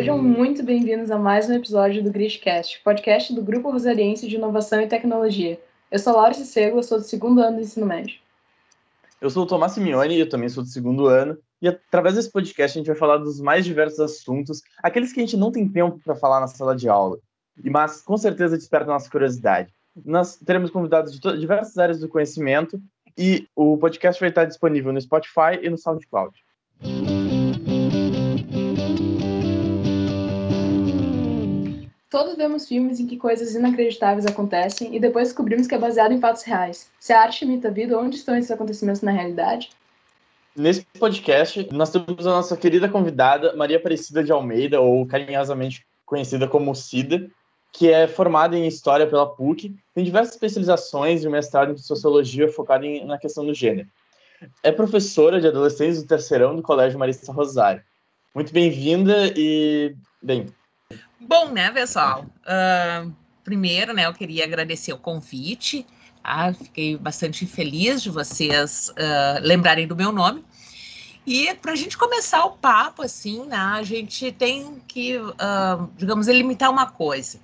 Sejam muito bem-vindos a mais um episódio do Gridcast, podcast do Grupo Rosaliense de Inovação e Tecnologia. Eu sou Laura Cicego, sou do segundo ano do ensino médio. Eu sou o Tomás Simeone e eu também sou do segundo ano. E através desse podcast a gente vai falar dos mais diversos assuntos, aqueles que a gente não tem tempo para falar na sala de aula, mas com certeza despertam nossa curiosidade. Nós teremos convidados de diversas áreas do conhecimento e o podcast vai estar disponível no Spotify e no SoundCloud. Todos vemos filmes em que coisas inacreditáveis acontecem e depois descobrimos que é baseado em fatos reais. Se a arte imita a vida, onde estão esses acontecimentos na realidade? Nesse podcast, nós temos a nossa querida convidada, Maria Aparecida de Almeida, ou carinhosamente conhecida como Cida, que é formada em História pela PUC, tem diversas especializações e um mestrado em Sociologia focado em, na questão do gênero. É professora de adolescentes do terceirão do Colégio Marista Rosário. Muito bem-vinda e, bem, Bom, né, pessoal? Uh, primeiro, né, eu queria agradecer o convite. Tá? Fiquei bastante feliz de vocês uh, lembrarem do meu nome. E para a gente começar o papo, assim, né, a gente tem que, uh, digamos, limitar uma coisa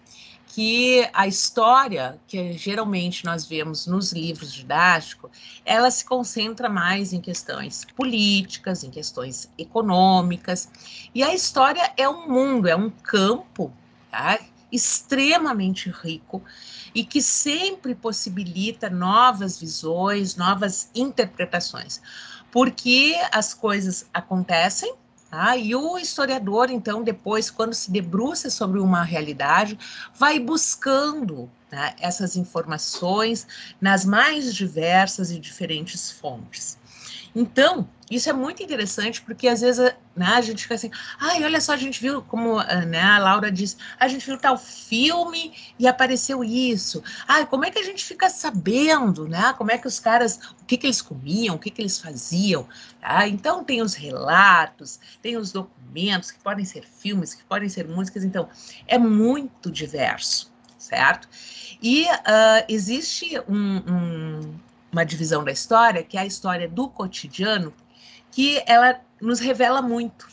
que a história que geralmente nós vemos nos livros didáticos, ela se concentra mais em questões políticas, em questões econômicas, e a história é um mundo, é um campo tá? extremamente rico e que sempre possibilita novas visões, novas interpretações, porque as coisas acontecem Tá? E o historiador, então, depois, quando se debruça sobre uma realidade, vai buscando né, essas informações nas mais diversas e diferentes fontes. Então, isso é muito interessante, porque às vezes né, a gente fica assim, ai, olha só, a gente viu, como né, a Laura disse, a gente viu tal filme e apareceu isso. Ai, como é que a gente fica sabendo, né? Como é que os caras, o que, que eles comiam, o que, que eles faziam. Tá? Então, tem os relatos, tem os documentos, que podem ser filmes, que podem ser músicas, então, é muito diverso, certo? E uh, existe um, um uma divisão da história, que é a história do cotidiano, que ela nos revela muito.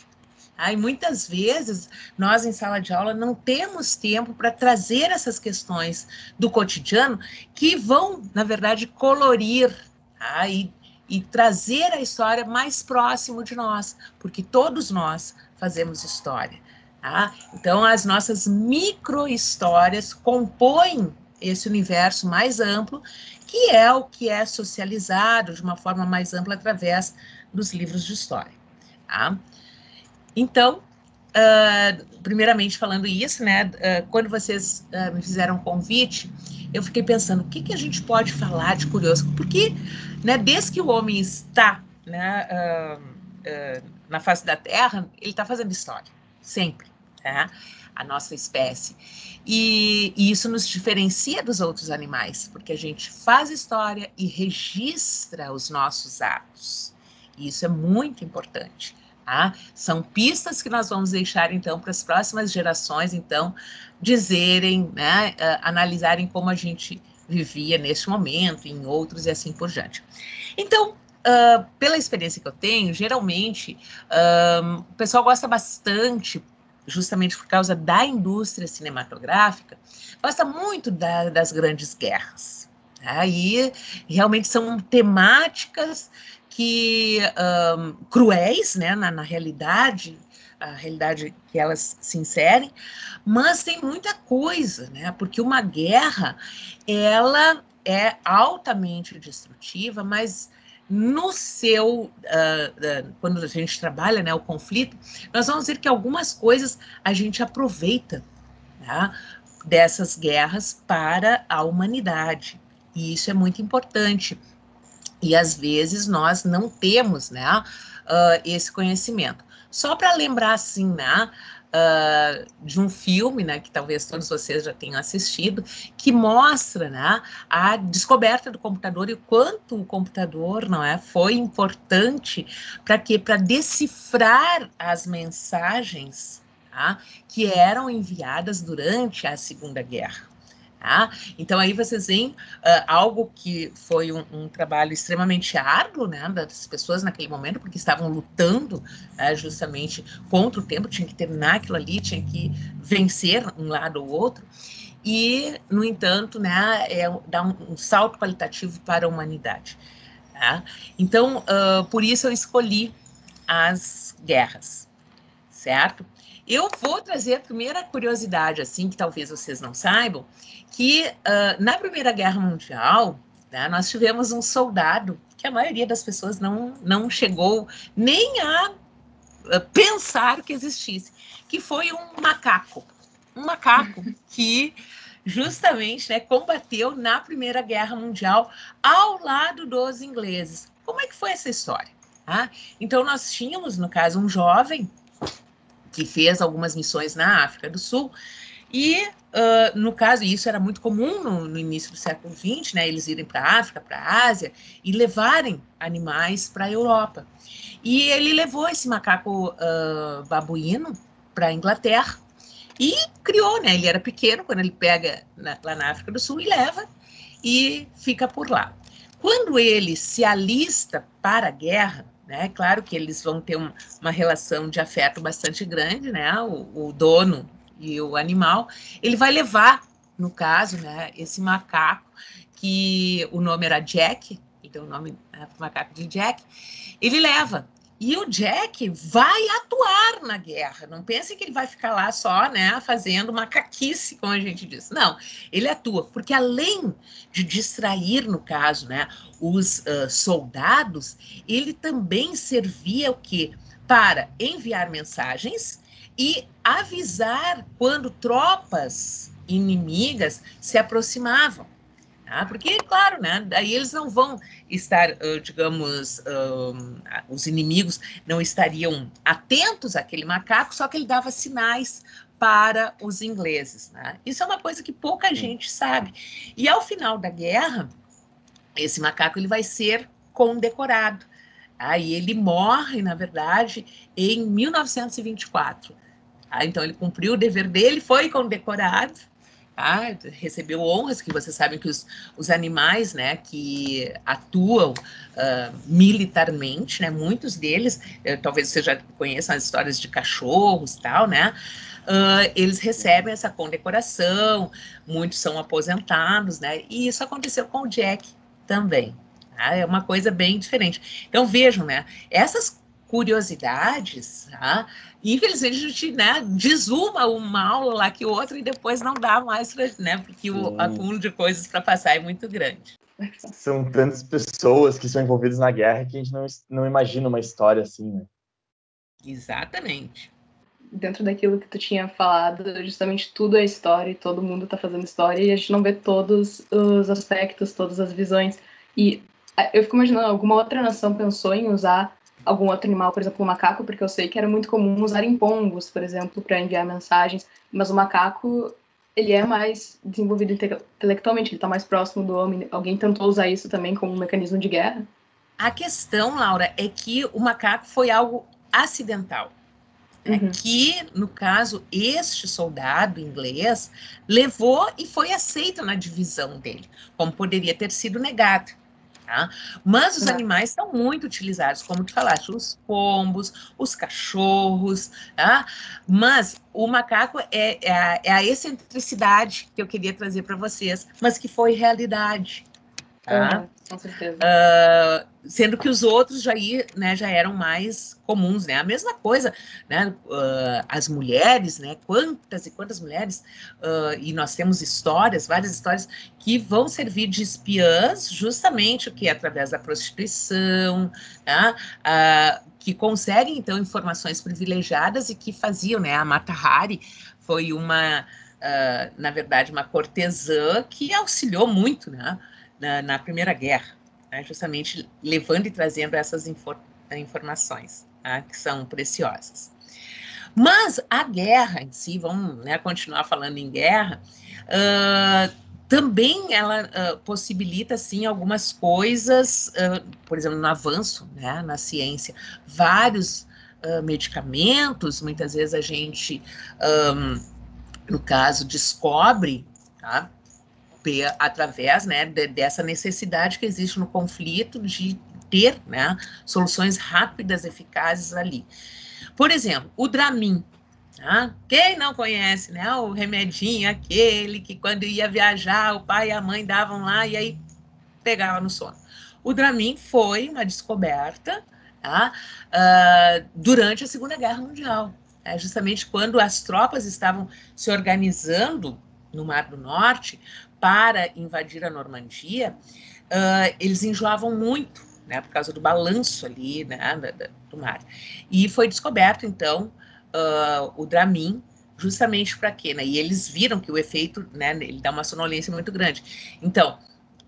Tá? E muitas vezes nós em sala de aula não temos tempo para trazer essas questões do cotidiano que vão, na verdade, colorir tá? e, e trazer a história mais próximo de nós, porque todos nós fazemos história. Tá? Então, as nossas micro-histórias compõem esse universo mais amplo que é o que é socializado de uma forma mais ampla através dos livros de história. Tá? Então, uh, primeiramente falando isso, né, uh, quando vocês uh, me fizeram um convite, eu fiquei pensando, o que, que a gente pode falar de curioso? Porque, né, desde que o homem está né, na face da Terra, ele está fazendo história, sempre, tá? a nossa espécie. E, e, isso nos diferencia dos outros animais, porque a gente faz história e registra os nossos atos. Isso é muito importante. Tá? São pistas que nós vamos deixar, então, para as próximas gerações, então, dizerem, né, uh, analisarem como a gente vivia neste momento, em outros e assim por diante. Então, uh, pela experiência que eu tenho, geralmente, uh, o pessoal gosta bastante, justamente por causa da indústria cinematográfica, gosta muito da, das grandes guerras. Aí tá? realmente são temáticas que um, cruéis, né, na, na realidade, a realidade que elas se inserem, mas tem muita coisa, né? Porque uma guerra, ela é altamente destrutiva, mas no seu, uh, uh, quando a gente trabalha né, o conflito, nós vamos ver que algumas coisas a gente aproveita tá, dessas guerras para a humanidade. E isso é muito importante. E às vezes nós não temos né, uh, esse conhecimento. Só para lembrar assim, né? uh, de um filme, né, que talvez todos vocês já tenham assistido, que mostra, né, a descoberta do computador e o quanto o computador, não é, foi importante para que para decifrar as mensagens tá, que eram enviadas durante a Segunda Guerra. Tá? Então aí vocês veem uh, algo que foi um, um, trabalho extremamente árduo né, das pessoas naquele momento, porque estavam lutando uh, justamente contra o tempo, tinha que terminar aquilo ali, tinha que vencer um lado ou outro, e, no entanto, né, é, dá um, um salto qualitativo para a humanidade. Tá? Então, uh, por isso eu escolhi as guerras, certo? Eu vou trazer a primeira curiosidade, assim, que talvez vocês não saibam, que uh, na Primeira Guerra Mundial, né, nós tivemos um soldado que a maioria das pessoas não, não chegou nem a uh, pensar que existisse, que foi um macaco. Um macaco que justamente né, combateu na Primeira Guerra Mundial ao lado dos ingleses. Como é que foi essa história? Ah, então, nós tínhamos, no caso, um jovem que fez algumas missões na África do Sul. E, uh, no caso, isso era muito comum no, no início do século XX, né, eles irem para a África, para a Ásia e levarem animais para a Europa. E ele levou esse macaco uh, babuíno para a Inglaterra e criou, né? Ele era pequeno quando ele pega na, lá na África do Sul e leva e fica por lá. Quando ele se alista para a guerra, né? Claro que eles vão ter um, uma relação de afeto bastante grande, né? O, o, dono e o animal. Ele vai levar, no caso, né? Esse macaco, que o nome era Jack, então o nome é macaco de Jack, ele leva e o Jack vai atuar na guerra. Não pense que ele vai ficar lá só, né, fazendo macaquice, como a gente diz. Não, ele atua, porque além de distrair, no caso, né, os uh, soldados, ele também servia o quê? Para enviar mensagens e avisar quando tropas inimigas se aproximavam. Tá? Porque, claro, né, daí eles não vão estar, uh, digamos, uh, os inimigos não estariam atentos àquele macaco, só que ele dava sinais para os ingleses. Né? Isso é uma coisa que pouca gente sabe. E ao final da guerra, esse macaco ele vai ser condecorado. Aí ele morre, na verdade, em 1924. Tá? Então ele cumpriu o dever dele, foi condecorado Recebeu honras, que vocês sabem que os, os animais né, que atuam uh, militarmente, né, muitos deles, uh, talvez você já conheçam as histórias de cachorros tal, né? Uh, eles recebem essa condecoração, muitos são aposentados, né? E isso aconteceu com o Jack também. Tá? É uma coisa bem diferente. Então vejam, né? Essas curiosidades, tá? infelizmente a gente né, desuma uma aula lá que outra e depois não dá mais, né? Porque o acúmulo de coisas para passar é muito grande. São tantas pessoas que são envolvidas na guerra que a gente não, não imagina uma história assim, né? Exatamente. Dentro daquilo que tu tinha falado, justamente tudo é história e todo mundo está fazendo história e a gente não vê todos os aspectos, todas as visões. E eu fico imaginando, alguma outra nação pensou em usar algum outro animal, por exemplo, o um macaco, porque eu sei que era muito comum usar em pombos, por exemplo, para enviar mensagens, mas o macaco ele é mais desenvolvido intelectualmente, ele está mais próximo do homem. Alguém tentou usar isso também como um mecanismo de guerra? A questão, Laura, é que o macaco foi algo acidental. Né? Uhum. Que, no caso, este soldado inglês levou e foi aceito na divisão dele, como poderia ter sido negado. Tá? Mas os animais são muito utilizados, como tu falaste, os pombos, os cachorros, tá? Mas o macaco é, é, a, é a excentricidade que eu queria trazer para vocês, mas que foi realidade. Tá? Com certeza. Uh, sendo que os outros já, ia, né, já eram mais comuns, né? A mesma coisa, né? Uh, as mulheres, né? Quantas e quantas mulheres, uh, e nós temos histórias, várias histórias, que vão servir de espiãs justamente o que? Através da prostituição, né? que conseguem, então, informações privilegiadas e que faziam, né? A Mata Hari foi uma, na verdade, uma cortesã que auxiliou muito, né? Na, na Primeira Guerra, né, justamente levando e trazendo essas infor informações tá, que são preciosas. Mas a guerra em si, vamos né, continuar falando em guerra, uh, também ela uh, possibilita assim algumas coisas, uh, por exemplo, no avanço né, na ciência, vários medicamentos, muitas vezes a gente, um, no caso, descobre tá, através né, de, dessa necessidade que existe no conflito de ter né, soluções rápidas, eficazes ali. Por exemplo, o Dramin. Tá? Quem não conhece, né? O remedinho, aquele que quando ia viajar, o pai e a mãe davam lá e aí pegava no sono. O Dramin foi uma descoberta tá? uh, durante a Segunda Guerra Mundial. É justamente quando as tropas estavam se organizando no Mar do Norte para invadir a Normandia, uh, eles enjoavam muito, né, por causa do balanço ali né, do mar. E foi descoberto, então, uh, o Dramin, justamente para quê? Né? E eles viram que o efeito, né, ele dá uma sonolência muito grande. Então,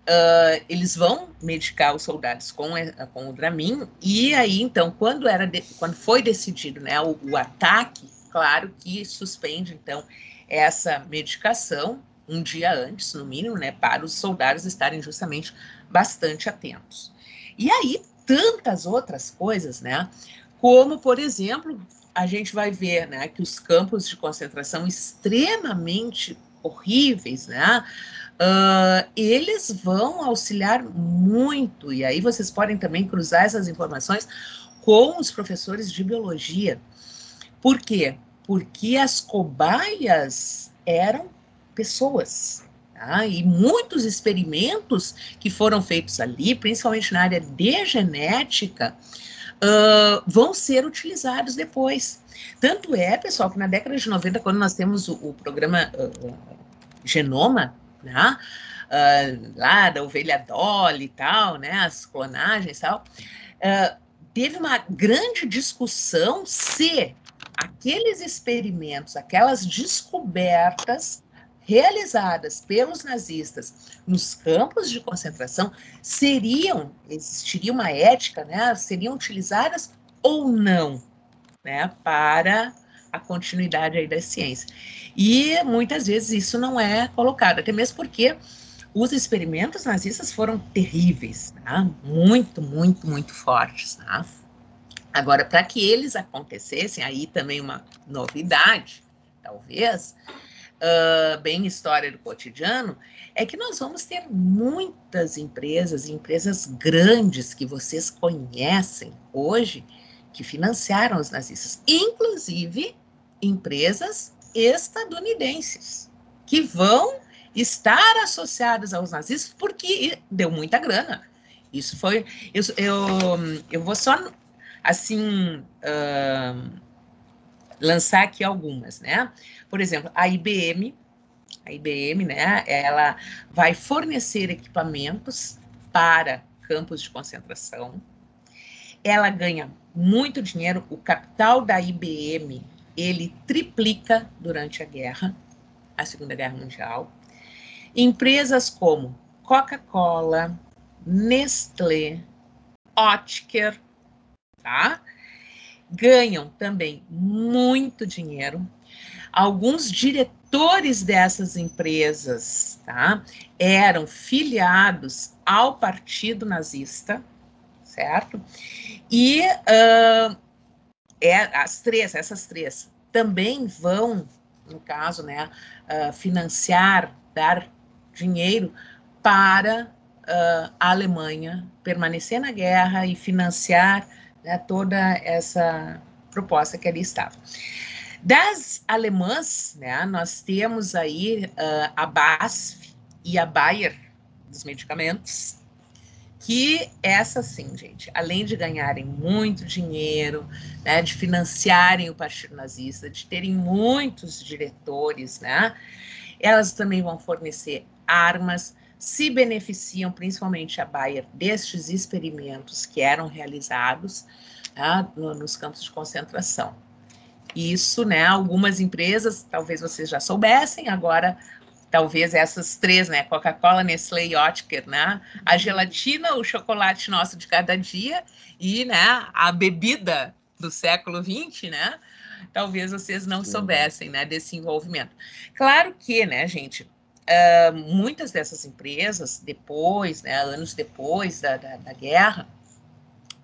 uh, eles vão medicar os soldados com, com o Dramin, e aí, então, quando, era de, quando foi decidido né, o, o ataque, claro que suspende, então, essa medicação um dia antes, no mínimo, né, para os soldados estarem justamente bastante atentos. E aí, tantas outras coisas, né, como, por exemplo, a gente vai ver, né, que os campos de concentração extremamente horríveis, né, uh, eles vão auxiliar muito, e aí vocês podem também cruzar essas informações com os professores de biologia. Por quê? porque as cobaias eram pessoas. Tá? E muitos experimentos que foram feitos ali, principalmente na área de genética, uh, vão ser utilizados depois. Tanto é, pessoal, que na década de 90, quando nós temos o, o programa uh, Genoma, né? Uh, lá da ovelha Dolly e tal, né, as clonagens e tal, uh, teve uma grande discussão se aqueles experimentos, aquelas descobertas realizadas pelos nazistas nos campos de concentração seriam, existiria uma ética, né, seriam utilizadas ou não, né, para a continuidade aí da ciência. E muitas vezes isso não é colocado, até mesmo porque os experimentos nazistas foram terríveis, tá? muito, muito, muito fortes. Tá? Agora, para que eles acontecessem, aí também uma novidade, talvez, uh, bem história do cotidiano, é que nós vamos ter muitas empresas, empresas grandes que vocês conhecem hoje, que financiaram os nazistas, inclusive empresas estadunidenses, que vão estar associadas aos nazistas porque deu muita grana. Isso foi. Eu, eu, eu vou só assim, uh, lançar aqui algumas, né? Por exemplo, a IBM, a IBM, né, ela vai fornecer equipamentos para campos de concentração. Ela ganha muito dinheiro, o capital da IBM, ele triplica durante a guerra, a Segunda Guerra Mundial. Empresas como Coca-Cola, Nestlé, Oetker, tá? Ganham também muito dinheiro. Alguns diretores dessas empresas, tá? Eram filiados ao Partido Nazista, certo? E uh, é, as três, essas três, também vão, no caso, né, uh, financiar, dar dinheiro para uh, a Alemanha permanecer na guerra e financiar né, toda essa proposta que ali estava. Das alemãs, né, nós temos aí uh, a BASF e a Bayer dos medicamentos, que essa sim, gente, além de ganharem muito dinheiro, né, de financiarem o Partido Nazista, de terem muitos diretores, né, elas também vão fornecer armas, se beneficiam, principalmente a Bayer, destes experimentos que eram realizados tá, no, nos campos de concentração. Isso, né, algumas empresas, talvez vocês já soubessem, agora talvez essas três, né, Coca-Cola, Nestlé e Oetker, né, a gelatina, o chocolate nosso de cada dia e, né, a bebida do século XX, né, talvez vocês não soubessem, né, desse envolvimento. Claro que, né, gente, Uh, muitas dessas empresas, depois, né, anos depois da, da, da, guerra,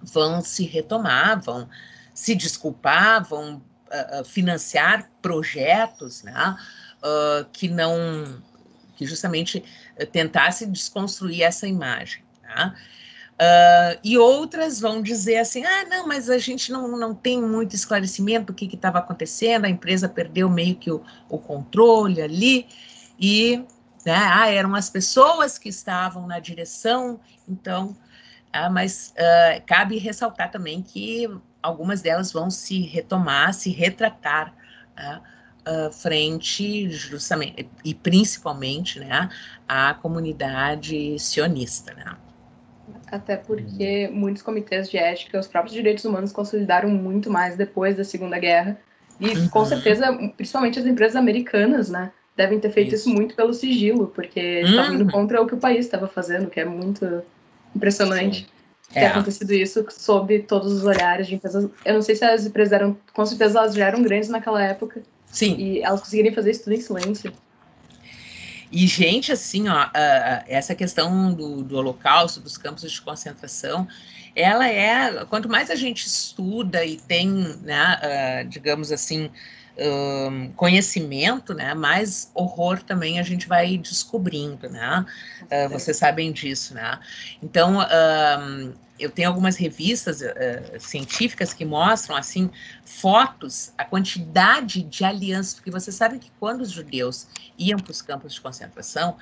vão se retomar, vão se desculpar, vão uh, financiar projetos né, uh, que não que justamente uh, tentasse desconstruir essa imagem. Tá? E outras vão dizer assim: ah, não, mas a gente não, não tem muito esclarecimento do que estava acontecendo, a empresa perdeu meio que o, o controle ali, e né, ah, eram as pessoas que estavam na direção, então. Ah, mas uh, cabe ressaltar também que algumas delas vão se retomar, se retratar uh, frente justamente e principalmente né, à comunidade sionista. Né? Até porque muitos comitês de ética, os próprios direitos humanos consolidaram muito mais depois da Segunda Guerra. E uhum. com certeza, principalmente as empresas americanas, né? Devem ter feito isso, isso muito pelo sigilo, porque estavam uhum. indo contra o que o país estava fazendo, que é muito impressionante. Sim. Ter é. acontecido isso sob todos os olhares de empresas. Eu não sei se as empresas eram. Com certeza elas já eram grandes naquela época. Sim. E elas conseguirem fazer isso tudo em silêncio. E, gente, assim, ó, essa questão do, do holocausto, dos campos de concentração, ela é, quanto mais a gente estuda e tem, né, uh, digamos assim, um, conhecimento, né, mais horror também a gente vai descobrindo, né? Uh, vocês sabem disso, né? Então, um, eu tenho algumas revistas uh, científicas que mostram, assim, fotos, a quantidade de alianças, porque vocês sabem que quando os judeus iam para os campos de concentração,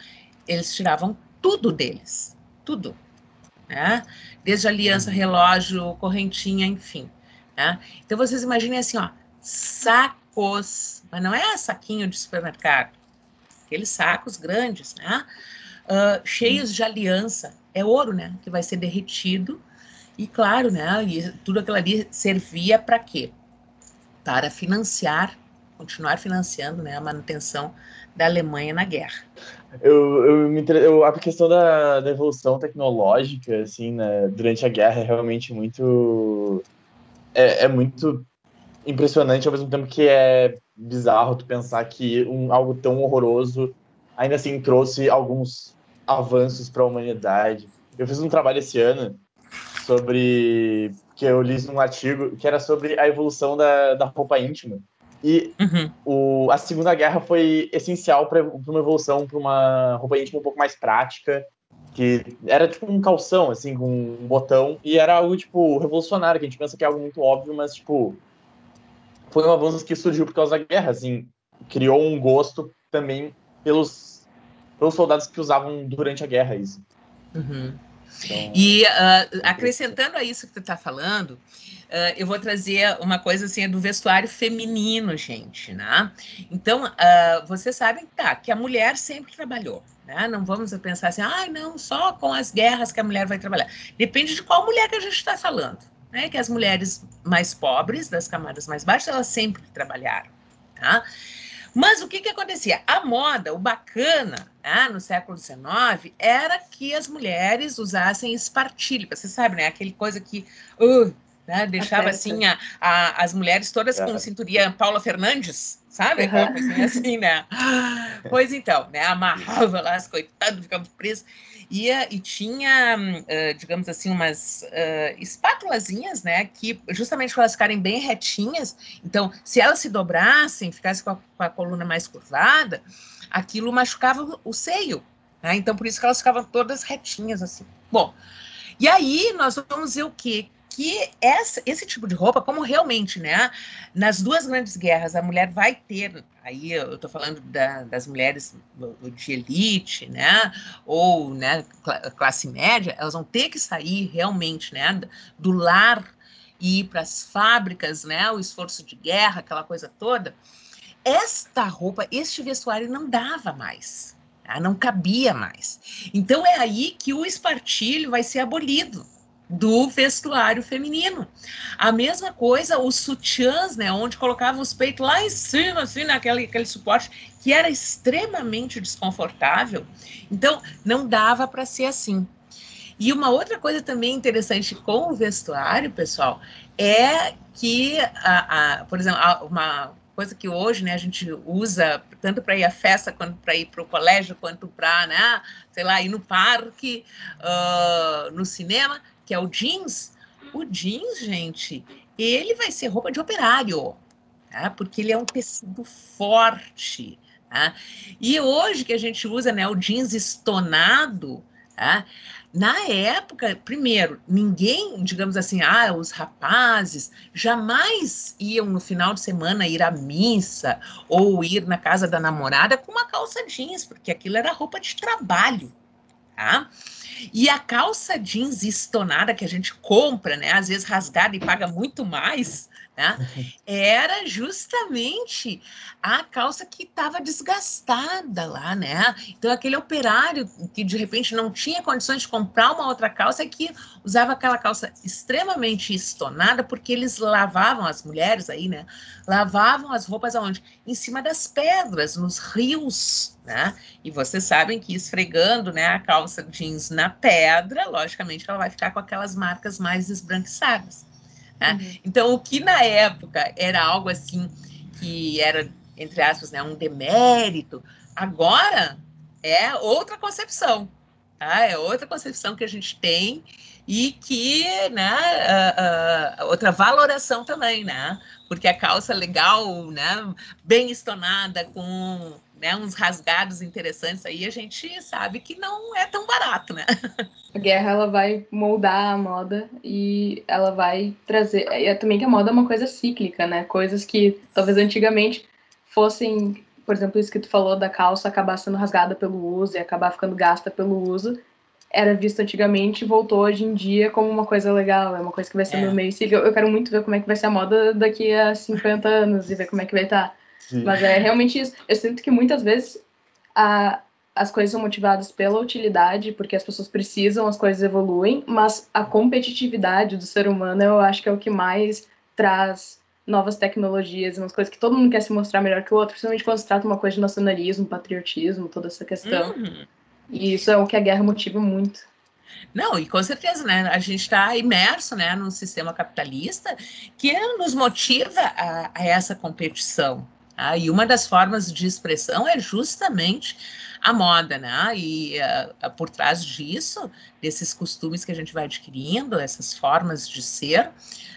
eles tiravam tudo deles, tudo, né? Desde aliança, uhum. relógio, correntinha, enfim. Né? Então, vocês imaginem assim, ó, saco sacos, mas não é saquinho de supermercado, aqueles sacos grandes, né? Uh, cheios de aliança, é ouro, né? Que vai ser derretido e claro, né? E tudo aquilo ali servia para quê? Para financiar, continuar financiando, né? A manutenção da Alemanha na guerra. Eu, eu, me, eu a questão da, da evolução tecnológica, assim, né, durante a guerra é realmente muito é, é muito impressionante ao mesmo tempo que é bizarro tu pensar que um, algo tão horroroso ainda assim trouxe alguns avanços para a humanidade. Eu fiz um trabalho esse ano sobre que eu li num artigo que era sobre a evolução da, da roupa íntima. E uhum. o, a Segunda Guerra foi essencial para uma evolução para uma roupa íntima um pouco mais prática, que era tipo um calção, assim, com um botão, e era algo, tipo, revolucionário, que a gente pensa que é algo muito óbvio, mas, tipo, foi um avanço que surgiu por causa da guerra, assim, criou um gosto também pelos, pelos soldados que usavam durante a guerra isso. Uhum. Então, e uh, acrescentando a isso que tu está falando, uh, eu vou trazer uma coisa assim do vestuário feminino, gente, né? Então, uh, vocês sabem tá, que a mulher sempre trabalhou, né? Não vamos pensar assim, ah, não, só com as guerras que a mulher vai trabalhar. Depende de qual mulher que a gente está falando né, que as mulheres mais pobres, das camadas mais baixas, elas sempre trabalharam, tá? Mas o que que acontecia? A moda, o bacana, né, no século XIX, era que as mulheres usassem espartilho. Você sabe, né? Aquele coisa que uh, né, deixava assim a, a, as mulheres todas com cinturinha Paula Fernandes, sabe? Uhum. assim, né? Pois então, né? Amarrava lá as coitadas, ficavam presas. E, e tinha, uh, digamos assim, umas uh, espátulazinhas, né? Que justamente para elas ficarem bem retinhas. Então, se elas se dobrassem, ficassem com a, com a coluna mais curvada, aquilo machucava o seio. Né? Então, por isso que elas ficavam todas retinhas assim. Bom, e aí nós vamos ver o quê? Que essa, esse tipo de roupa, como realmente, né, nas duas grandes guerras, a mulher vai ter, aí eu estou falando da, das mulheres de elite, né, ou, né, classe média, elas vão ter que sair realmente, né, do lar e ir para as fábricas, né, o esforço de guerra, aquela coisa toda. Esta roupa, este vestuário não dava mais, tá? não cabia mais. Então é aí que o espartilho vai ser abolido do vestuário feminino. A mesma coisa, os sutiãs, né, onde colocavam os peitos lá em cima, assim, naquele aquele suporte, que era extremamente desconfortável. Então, não dava para ser assim. E uma outra coisa também interessante com o vestuário, pessoal, é que, a, a por exemplo, a, uma coisa que hoje né, a gente usa tanto para ir à festa, quanto para ir para o colégio, quanto para, né, sei lá, ir no parque, uh, no cinema, que é o jeans, o jeans, gente, ele vai ser roupa de operário, tá? porque ele é um tecido forte, Tá? E hoje que a gente usa né, o jeans estonado, tá? na época, primeiro, ninguém, digamos assim, ah, os rapazes jamais iam no final de semana ir à missa ou ir na casa da namorada com uma calça jeans, porque aquilo era roupa de trabalho, tá? E a calça jeans estonada que a gente compra, né, às vezes rasgada e paga muito mais, né? Era justamente a calça que estava desgastada lá, né? Então, aquele operário que de repente não tinha condições de comprar uma outra calça, é que usava aquela calça extremamente estonada, porque eles lavavam, as mulheres aí, né? Lavavam as roupas aonde? Em cima das pedras, nos rios, né? E vocês sabem que esfregando, né, a calça jeans na pedra, logicamente ela vai ficar com aquelas marcas mais esbranquiçadas. Né? Uhum. Então, o que na época era algo assim que era, entre aspas, né, um demérito, agora é outra concepção. Tá? É outra concepção que a gente tem e que, né, uh, uh, outra valoração também, né? Porque a calça legal, né, bem estonada, com né, uns rasgados interessantes aí, a gente sabe que não é tão barato, né? A guerra ela vai moldar a moda e ela vai trazer. É também que a moda é uma coisa cíclica, né? Coisas que talvez antigamente fossem, por exemplo, isso que tu falou da calça acabar sendo rasgada pelo uso e acabar ficando gasta pelo uso, era visto antigamente e voltou hoje em dia como uma coisa legal, é uma coisa que vai ser é. no meio. Eu quero muito ver como é que vai ser a moda daqui a 50 anos e ver como é que vai estar. Mas é realmente isso. Eu sinto que muitas vezes a, as coisas são motivadas pela utilidade, porque as pessoas precisam, as coisas evoluem, mas a competitividade do ser humano eu acho que é o que mais traz novas tecnologias, umas coisas que todo mundo quer se mostrar melhor que o outro, principalmente quando se trata uma coisa de nacionalismo, patriotismo, toda essa questão. Uhum. E isso é o que a guerra motiva muito. Não, e com certeza, né? A gente está imerso né, num sistema capitalista que nos motiva a, a essa competição. Tá? E uma das formas de expressão é justamente a moda, né? E uh, por trás disso, desses costumes que a gente vai adquirindo, essas formas de ser,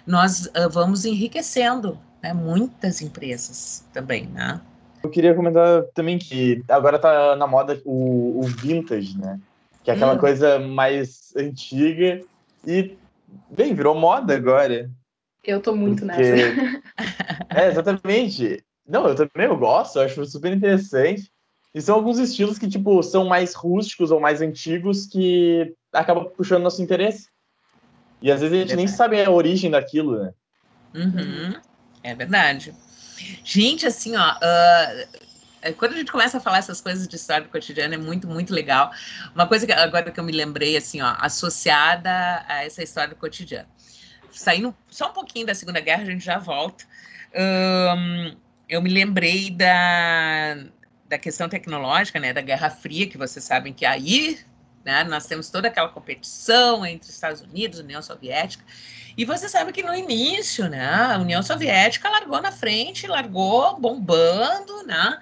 nós uh, vamos enriquecendo né? muitas empresas também, né? Eu queria comentar também que agora tá na moda o, o vintage, né? Que é aquela hum. coisa mais antiga e, bem, virou moda agora. Eu tô muito Porque... nessa. é, exatamente. Não, eu também eu gosto, eu acho super interessante. E são alguns estilos que, tipo, são mais rústicos ou mais antigos que acabam puxando nosso interesse. E às vezes a gente é nem sabe a origem daquilo, né? Uhum. É verdade. Gente, assim, ó, uh, quando a gente começa a falar essas coisas de história do cotidiano, é muito, muito legal. Uma coisa que agora que eu me lembrei, assim, ó, associada a essa história do cotidiano. Saindo só um pouquinho da Segunda Guerra, a gente já volta. Um, eu me lembrei da, da questão tecnológica, né, da Guerra Fria, que vocês sabem que aí né, nós temos toda aquela competição entre Estados Unidos União Soviética. E você sabe que no início, né, a União Soviética largou na frente, largou bombando, né?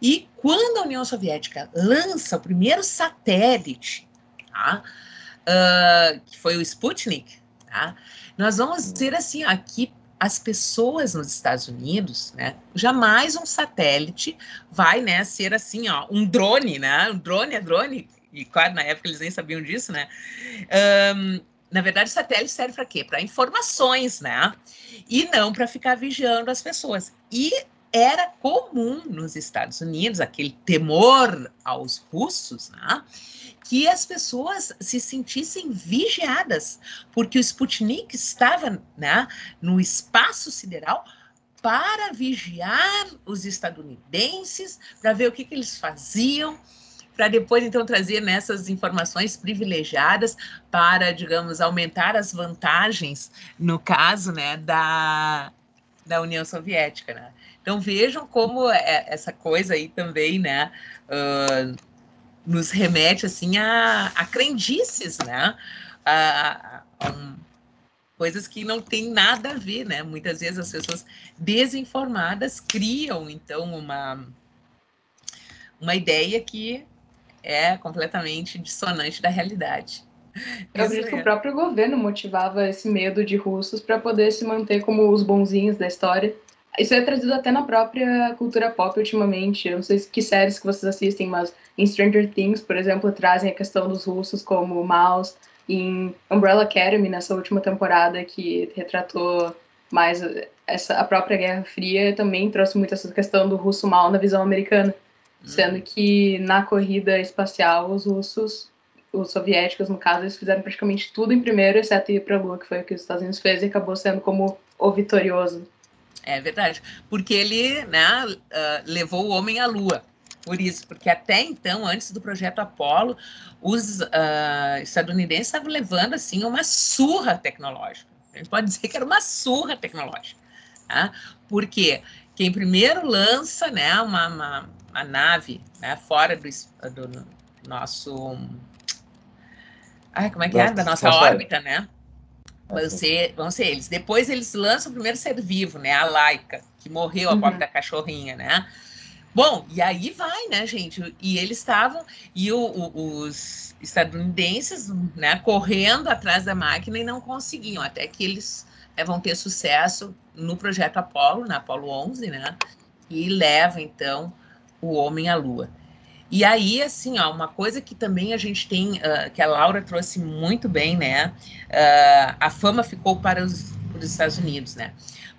E quando a União Soviética lança o primeiro satélite, tá? Uh, que foi o Sputnik, tá? nós vamos ter assim, aqui as pessoas nos Estados Unidos, né, jamais um satélite vai, né, ser assim, ó, um drone, né, um drone é drone, e claro, na época eles nem sabiam disso, né, um, na verdade, satélite serve para quê? Para informações, né, e não para ficar vigiando as pessoas. E era comum nos Estados Unidos aquele temor aos russos, né, que as pessoas se sentissem vigiadas, porque o Sputnik estava né, no espaço sideral para vigiar os estadunidenses, para ver o que, que eles faziam, para depois então trazer nessas informações privilegiadas para, digamos, aumentar as vantagens no caso, né, da, da União Soviética, né? Então vejam como é essa coisa aí também, né, uh, nos remete assim a, a crendices, né? A, a um, coisas que não têm nada a ver, né? Muitas vezes as pessoas desinformadas criam então uma uma ideia que é completamente dissonante da realidade. Eu acredito que o próprio governo motivava esse medo de russos para poder se manter como os bonzinhos da história isso é trazido até na própria cultura pop ultimamente. Eu não sei que séries que vocês assistem, mas em Stranger Things, por exemplo, trazem a questão dos russos como maus. Em Umbrella Academy, nessa última temporada, que retratou mais essa, a própria Guerra Fria, também trouxe muito essa questão do russo mal na visão americana. Uhum. Sendo que na corrida espacial, os russos, os soviéticos, no caso, eles fizeram praticamente tudo em primeiro, exceto ir para a Lua, que foi o que os Estados Unidos fez, e acabou sendo como o vitorioso. É verdade, porque ele né, uh, levou o homem à Lua. Por isso, porque até então, antes do projeto Apollo, os uh, estadunidenses estavam levando assim uma surra tecnológica. A gente pode dizer que era uma surra tecnológica. Tá? Porque quem primeiro lança né, uma, uma, uma nave né, fora do, do nosso. Ai, como é que é? Da nossa órbita, né? Vão ser, vão ser eles. Depois eles lançam o primeiro ser vivo, né? A Laika, que morreu, a uhum. pobre da cachorrinha, né? Bom, e aí vai, né, gente? E eles estavam, e o, o, os estadunidenses, né, correndo atrás da máquina e não conseguiam, até que eles né, vão ter sucesso no projeto Apolo, na Apolo 11, né? E leva, então, o homem à Lua. E aí, assim, ó, uma coisa que também a gente tem, uh, que a Laura trouxe muito bem, né? Uh, a fama ficou para os, para os Estados Unidos, né?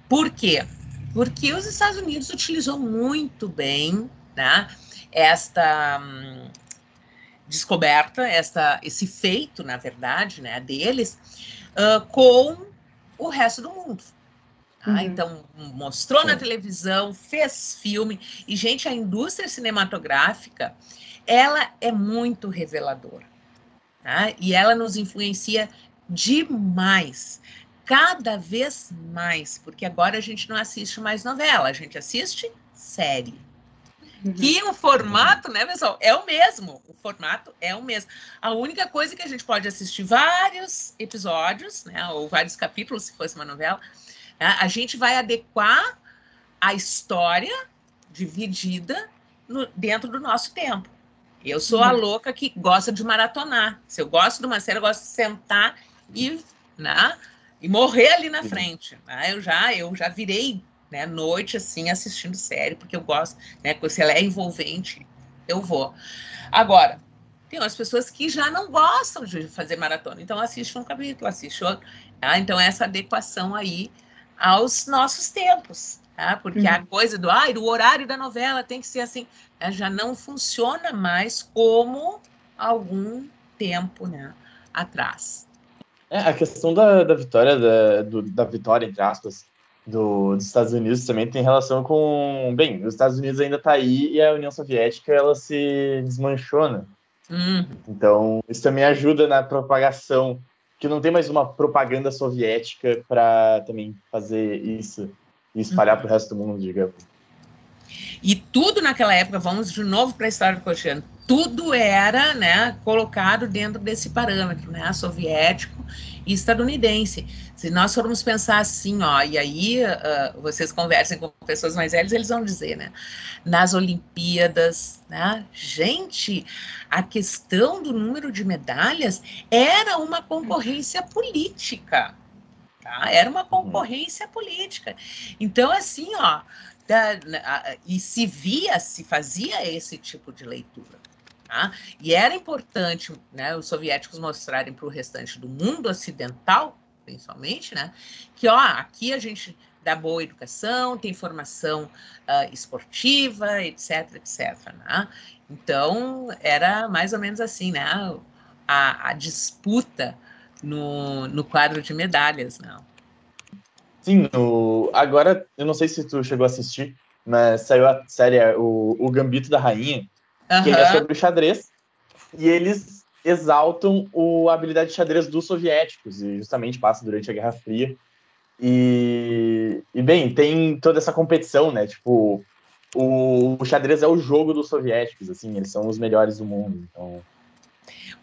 Por quê? Porque os Estados Unidos utilizou muito bem, né? Esta hum, descoberta, esta, esse feito, na verdade, né, deles, uh, com o resto do mundo. Tá? Uhum. Então, mostrou na televisão, fez filme. E, gente, a indústria cinematográfica, ela é muito reveladora. Tá? E ela nos influencia demais. Cada vez mais. Porque agora a gente não assiste mais novela, a gente assiste série. Uhum. E o formato, né, pessoal, é o mesmo. O formato é o mesmo. A única coisa que a gente pode assistir vários episódios, né, ou vários capítulos, se fosse uma novela? A gente vai adequar a história dividida no, dentro do nosso tempo. Eu sou a uhum. louca que gosta de maratonar. Se eu gosto de uma série, eu gosto de sentar e, né, e morrer ali na uhum. frente. Né? Eu já eu já virei né, noite assim assistindo série, porque eu gosto, né, se ela é envolvente, eu vou. Agora, tem umas pessoas que já não gostam de fazer maratona, então assiste um capítulo, assiste outro. Tá? Então, essa adequação aí aos nossos tempos, tá? Porque uhum. a coisa do, ah, o horário da novela tem que ser assim, né? já não funciona mais como algum tempo, né, atrás. É, a questão da, da vitória, da, do, da vitória, entre aspas, do, dos Estados Unidos também tem relação com, bem, os Estados Unidos ainda está aí e a União Soviética, ela se desmanchou, né? Uhum. Então, isso também ajuda na propagação que não tem mais uma propaganda soviética para também fazer isso e espalhar uhum. para o resto do mundo, digamos. E tudo naquela época, vamos de novo para a história do cotidiano, tudo era né, colocado dentro desse parâmetro, né, soviético estadunidense. Se nós formos pensar assim, ó, e aí uh, vocês conversem com pessoas mais velhas, eles vão dizer, né? Nas Olimpíadas, né? Gente, a questão do número de medalhas era uma concorrência política. Tá? Era uma concorrência política. Então, assim, ó, da, e se via, se fazia esse tipo de leitura. Tá? E era importante né, os soviéticos mostrarem para o restante do mundo ocidental principalmente, né? Que ó, aqui a gente dá boa educação, tem formação uh, esportiva, etc, etc. Né? Então era mais ou menos assim, né? A, a disputa no, no quadro de medalhas, né? Sim, agora eu não sei se tu chegou a assistir, mas saiu a série o, o Gambito da Rainha, que é sobre o xadrez. E eles exaltam o, a habilidade de xadrez dos soviéticos, e justamente passa durante a Guerra Fria. E, e bem, tem toda essa competição, né? Tipo, o, o, xadrez é o jogo dos soviéticos, assim, eles são os melhores do mundo. Então,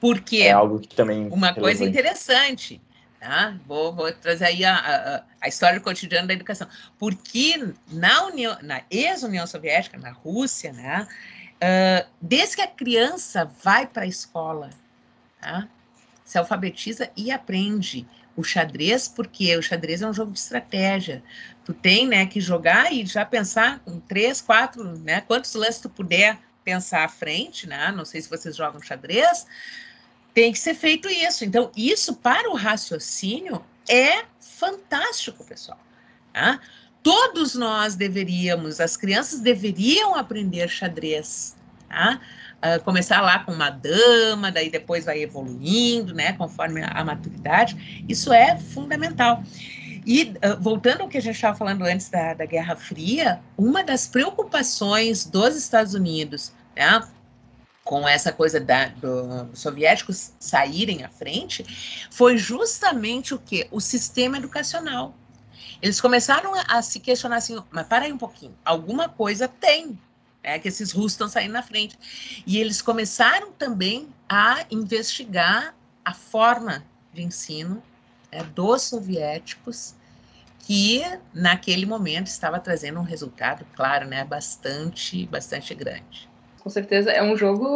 Porque é algo que também. Uma coisa interessante. Tá? Vou, vou trazer aí a, a, a, história do cotidiano da educação. Porque na União, na ex-União Soviética, na Rússia, né, uh, desde que a criança vai para a escola tá? se alfabetiza e aprende o xadrez, porque o xadrez é um jogo de estratégia. Tu tem, né, que jogar e já pensar em três, quatro, né, quantos lances tu puder pensar à frente, né? Não sei se vocês jogam xadrez, tem que ser feito isso. Então, isso para o raciocínio é fantástico, pessoal. Tá? Todos nós deveríamos, as crianças deveriam aprender xadrez, tá? Uh, começar lá com uma dama, daí depois vai evoluindo, né, conforme a, maturidade. Isso é fundamental. E uh, voltando ao que a gente estava falando antes da, da Guerra Fria, uma das preocupações dos Estados Unidos, né, com essa coisa da, dos soviéticos saírem à frente, foi justamente o que? O sistema educacional. Eles começaram a, se questionar assim, mas para aí um pouquinho, alguma coisa tem, é que esses russos estão saindo na frente. E eles começaram também a investigar a forma de ensino é, dos soviéticos, que naquele momento estava trazendo um resultado, claro, né, bastante, bastante grande. Com certeza é um jogo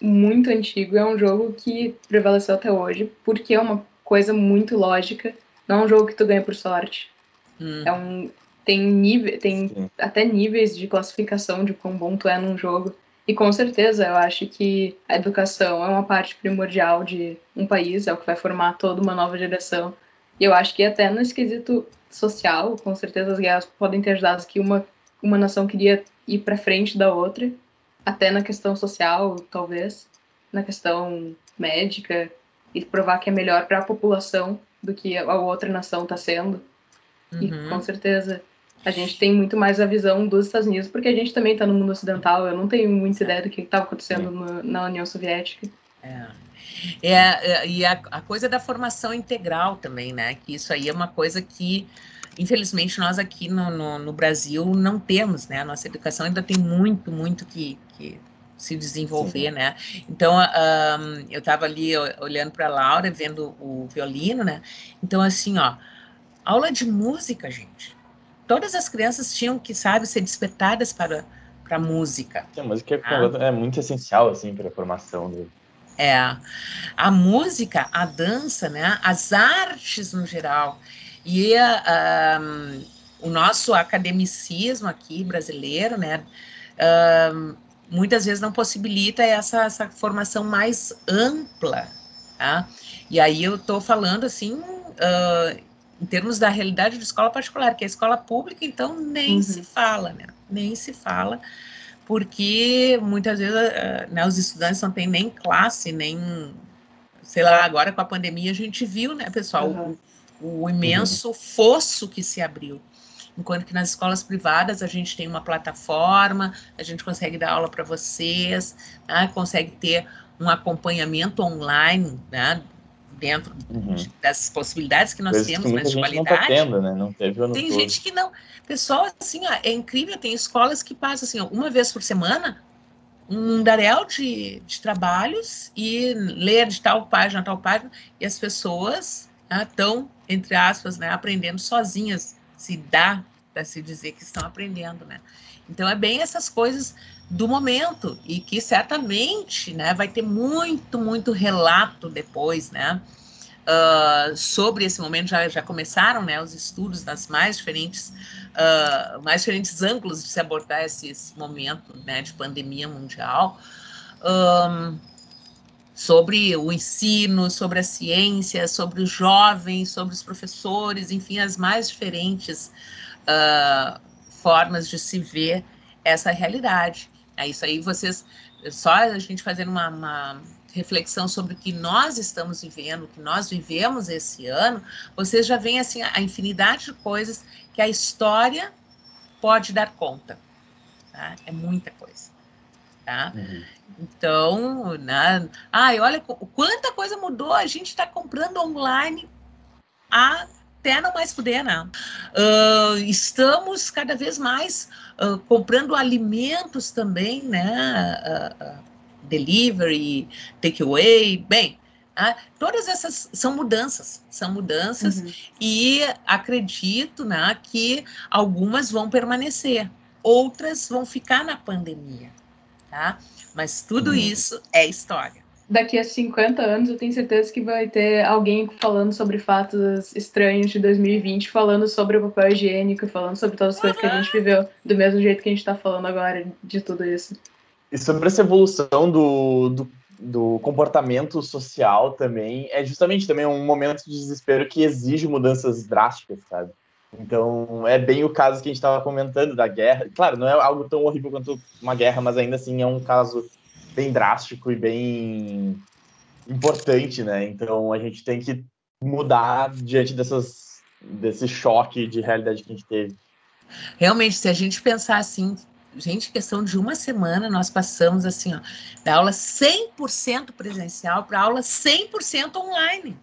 muito antigo, é um jogo que prevaleceu até hoje, porque é uma coisa muito lógica, não é um jogo que tu ganha por sorte. Hum. É um, tem nível, tem até níveis de classificação de quão bom tu é num jogo. E com certeza eu acho que a educação é uma parte primordial de um país, é o que vai formar toda uma nova geração. E eu acho que até no esquisito social, com certeza as guerras podem ter ajudado que uma, uma nação queria ir para frente da outra, até na questão social, talvez, na questão médica, e provar que é melhor para a população do que a outra nação está sendo. Uhum. E com certeza a gente tem muito mais a visão dos Estados Unidos, porque a gente também está no mundo ocidental. Eu não tenho muita ideia do que estava acontecendo no, na União Soviética. É. É, é, e a, a, coisa da formação integral também, né? Que isso aí é uma coisa que, infelizmente, nós aqui no, no, no Brasil não temos, né? A nossa educação ainda tem muito, muito que, que se desenvolver, Sim. né? Então, um, eu estava ali olhando para a Laura, vendo o violino, né? Então, assim, ó, aula de música, gente todas as crianças tinham que, sabe, ser despertadas para para música. a música é, ah. é, muito essencial assim para a formação do é a música, a dança, né, as artes no geral e um, o nosso academicismo aqui brasileiro, né, um, muitas vezes não possibilita essa, essa formação mais ampla, tá? E aí eu estou falando assim uh, em termos da realidade de escola particular, que é a escola pública, então nem uhum. se fala, né? Nem se fala, porque muitas vezes uh, né, os estudantes não têm nem classe, nem, sei lá, agora com a pandemia a gente viu, né, pessoal, uhum. o, o, imenso uhum. fosso que se abriu. Enquanto que nas escolas privadas a gente tem uma plataforma, a gente consegue dar aula para vocês, né, consegue ter um acompanhamento online, né, dentro uhum. das possibilidades que nós Coisas temos, que mas de qualidade. Não tá tendo, né? Não teve ano tem todo. gente que não. Pessoal, assim, ó, é incrível, tem escolas que passam assim, ó, uma vez por semana, um daréu de, de trabalhos e ler de tal página a tal página, e as pessoas estão, né, entre aspas, né, aprendendo sozinhas, se dá para se dizer que estão aprendendo, né? Então é bem essas coisas do momento e que certamente, né, vai ter muito, muito relato depois, né, uh, sobre esse momento. Já, já começaram, né, os estudos das mais diferentes, uh, mais diferentes ângulos de se abordar esse, esse momento, né, de pandemia mundial. Um, sobre o ensino, sobre a ciência, sobre os jovens, sobre os professores, enfim, as mais diferentes uh, formas de se ver essa realidade. É isso aí, vocês, só a gente fazendo uma, uma reflexão sobre o que nós estamos vivendo, o que nós vivemos esse ano, vocês já veem assim a infinidade de coisas que a história pode dar conta. Tá? É muita coisa. Tá? Uhum. Então, né? ai, olha quanta coisa mudou. A gente está comprando online até não mais poder, né? Uh, estamos cada vez mais uh, comprando alimentos também, né? Uh, delivery, takeaway, bem, todas essas são mudanças, são mudanças uhum. e acredito né, que algumas vão permanecer, outras vão ficar na pandemia, tá? Mas tudo uhum. isso é história. Daqui a 50 anos eu tenho certeza que vai ter alguém falando sobre fatos estranhos de 2020, falando sobre o papel higiênico, falando sobre todas as coisas que a gente viveu, do mesmo jeito que a gente está falando agora de tudo isso. E sobre essa evolução do, do, do, comportamento social também, é justamente também um momento de desespero que exige mudanças drásticas, sabe? Então, é bem o caso que a gente estava comentando da guerra. Claro, não é algo tão horrível quanto uma guerra, mas ainda assim é um caso bem drástico e bem importante, né? Então, a gente tem que mudar diante dessas, desse choque de realidade que a gente teve. Realmente, se a gente pensar assim, gente, questão de uma semana, nós passamos assim, ó, da aula 100% presencial para aula 100% online.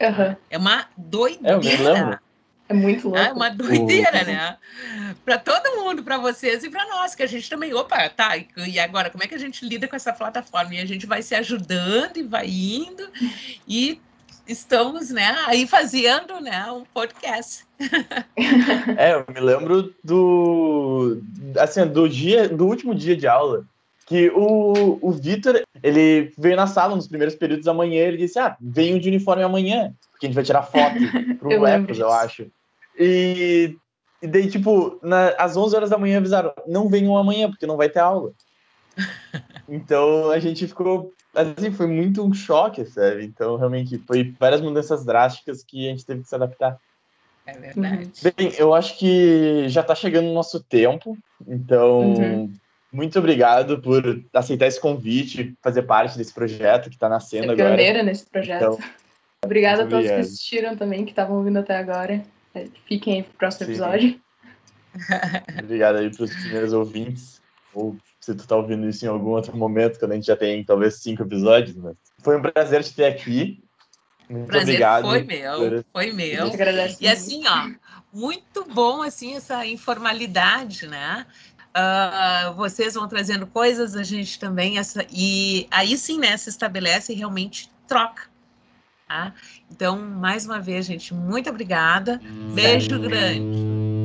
Uhum. É uma doideira. É, eu me lembro. É muito louco. É uma doideira, né? Para todo mundo, para vocês e para nós, que a gente também, opa, tá, e agora, como é que a gente lida com essa plataforma? E a gente vai se ajudando e vai indo, e estamos, né, aí fazendo, né, um podcast. É, eu me lembro do, assim, do dia, do último dia de aula, que o, o Vitor, ele veio na sala nos primeiros períodos da manhã, ele disse, ah, venho de uniforme amanhã, porque a gente vai tirar foto pro Epos, eu acho. E, e daí, tipo, na, às 11 horas da manhã avisaram, não venham amanhã, porque não vai ter aula. então a gente ficou, assim, foi muito um choque, sabe? Então, realmente, foi várias mudanças drásticas que a gente teve que se adaptar. É verdade. Bem, eu acho que já está chegando o nosso tempo, então uhum. Muito obrigado por aceitar esse convite, fazer parte desse projeto que está nascendo é agora. pioneira nesse projeto. Então, Obrigada a todos obrigado. que assistiram também, que estavam ouvindo até agora. Fiquem aí pro próximo Sim. episódio. Obrigado aí pros primeiros ouvintes. Ou se tu tá ouvindo isso em algum outro momento, quando a gente já tem talvez cinco episódios. Mas foi um prazer te ter aqui. Muito prazer obrigado. Foi meu, foi meu. E assim, ó, muito bom assim essa informalidade, né? Uh, vocês vão trazendo coisas, a gente também essa e aí sim, né, se estabelece realmente troca Tá? Então, mais uma vez, gente, muito obrigada. Beijo grande.